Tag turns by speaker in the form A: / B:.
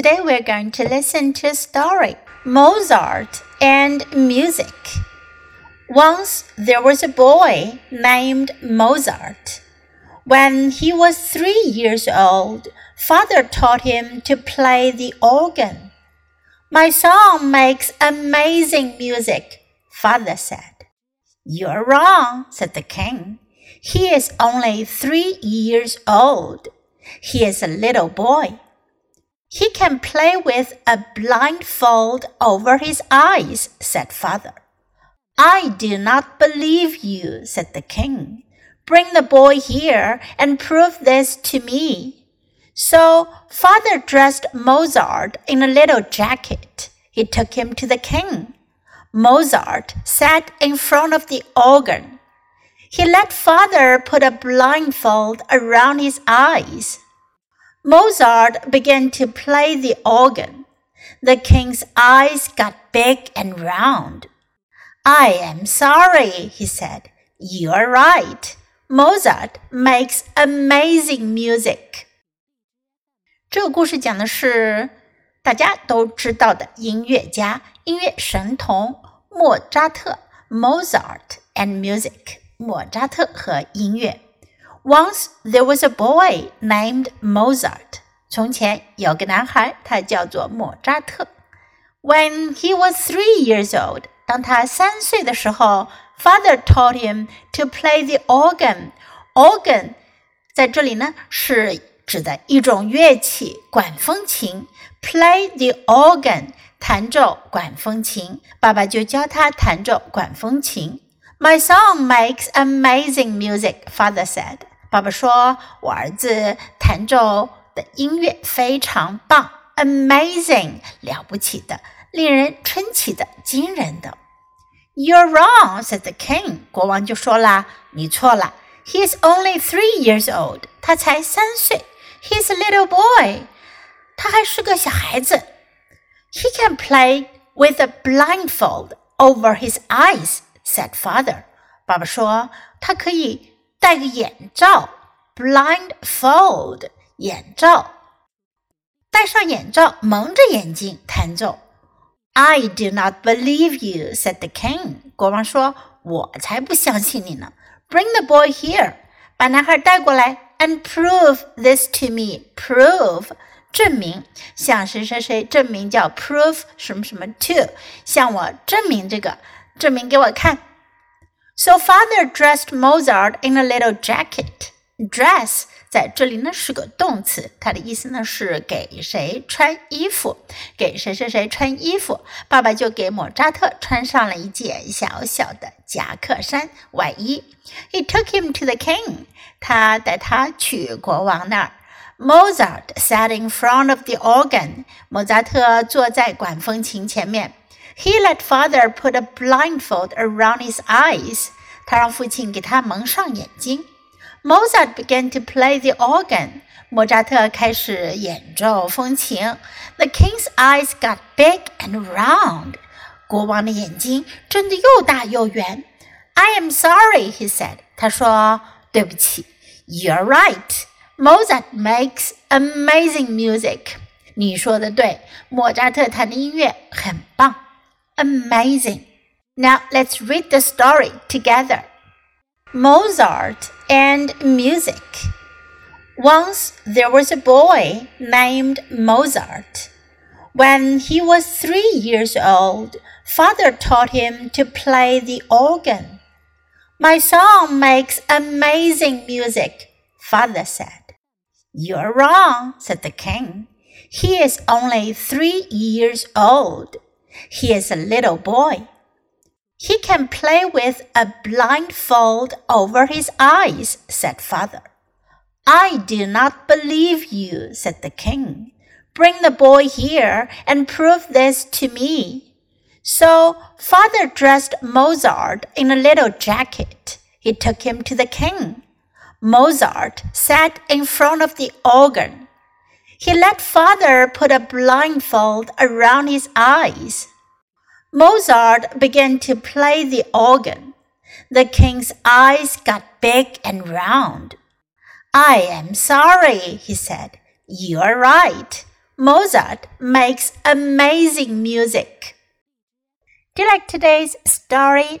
A: Today we're going to listen to a story Mozart and Music. Once there was a boy named Mozart. When he was three years old, father taught him to play the organ. My son makes amazing music, father said. You're wrong, said the king. He is only three years old. He is a little boy. He can play with a blindfold over his eyes, said father. I do not believe you, said the king. Bring the boy here and prove this to me. So father dressed Mozart in a little jacket. He took him to the king. Mozart sat in front of the organ. He let father put a blindfold around his eyes. Mozart began to play the organ. The king's eyes got big and round. I am sorry, he said. You're right. Mozart makes amazing music. 这个故事讲的是大家都知道的音乐家、音乐神童莫扎特 （Mozart and Music）。莫扎特和音乐。 once there was a boy named Mozart. 从前有个男孩，他叫做莫扎特。When he was three years old，当他三岁的时候，Father taught him to play the organ. Organ 在这里呢是指的一种乐器，管风琴。Play the organ，弹奏管风琴。爸爸就教他弹奏管风琴。My son makes amazing music, father said. 爸爸说：“我儿子弹奏的音乐非常棒，amazing，了不起的，令人称奇的，惊人的。” You're wrong," said the king. 国王就说啦：“你错了。He is only three years old. 他才三岁。He's a little boy. 他还是个小孩子。He can play with a blindfold over his eyes," said father. 爸爸说：“他可以。”戴个眼罩，blindfold 眼罩，戴上眼罩，蒙着眼睛弹奏。I do not believe you," said the king. 国王说：“我才不相信你呢。”Bring the boy here. 把男孩带过来，and prove this to me. Prove 证明，向谁谁谁证明叫 prove 什么什么 to，向我证明这个，证明给我看。So father dressed Mozart in a little jacket. Dress 在这里呢是个动词，它的意思呢是给谁穿衣服，给谁谁谁穿衣服。爸爸就给莫扎特穿上了一件小小的夹克衫外衣。He took him to the king. 他带他去国王那儿。Mozart sat in front of the organ. 莫扎特坐在管风琴前面。he let father put a blindfold around his eyes. 他让父亲给他蒙上眼睛。Mozart began to play the organ. 莫扎特开始演奏风琴。The king's eyes got big and round. 国王的眼睛睁得又大又圆。I am sorry, he said. 他说：“对不起。” You're right. Mozart makes amazing music. 你说的对，莫扎特弹的音乐很棒。 Amazing. Now let's read the story together. Mozart and music. Once there was a boy named Mozart. When he was three years old, father taught him to play the organ. My son makes amazing music, father said. You're wrong, said the king. He is only three years old. He is a little boy. He can play with a blindfold over his eyes, said father. I do not believe you, said the king. Bring the boy here and prove this to me. So father dressed Mozart in a little jacket. He took him to the king. Mozart sat in front of the organ. He let father put a blindfold around his eyes. Mozart began to play the organ. The king's eyes got big and round. I am sorry, he said. You're right. Mozart makes amazing music. Do you like today's story?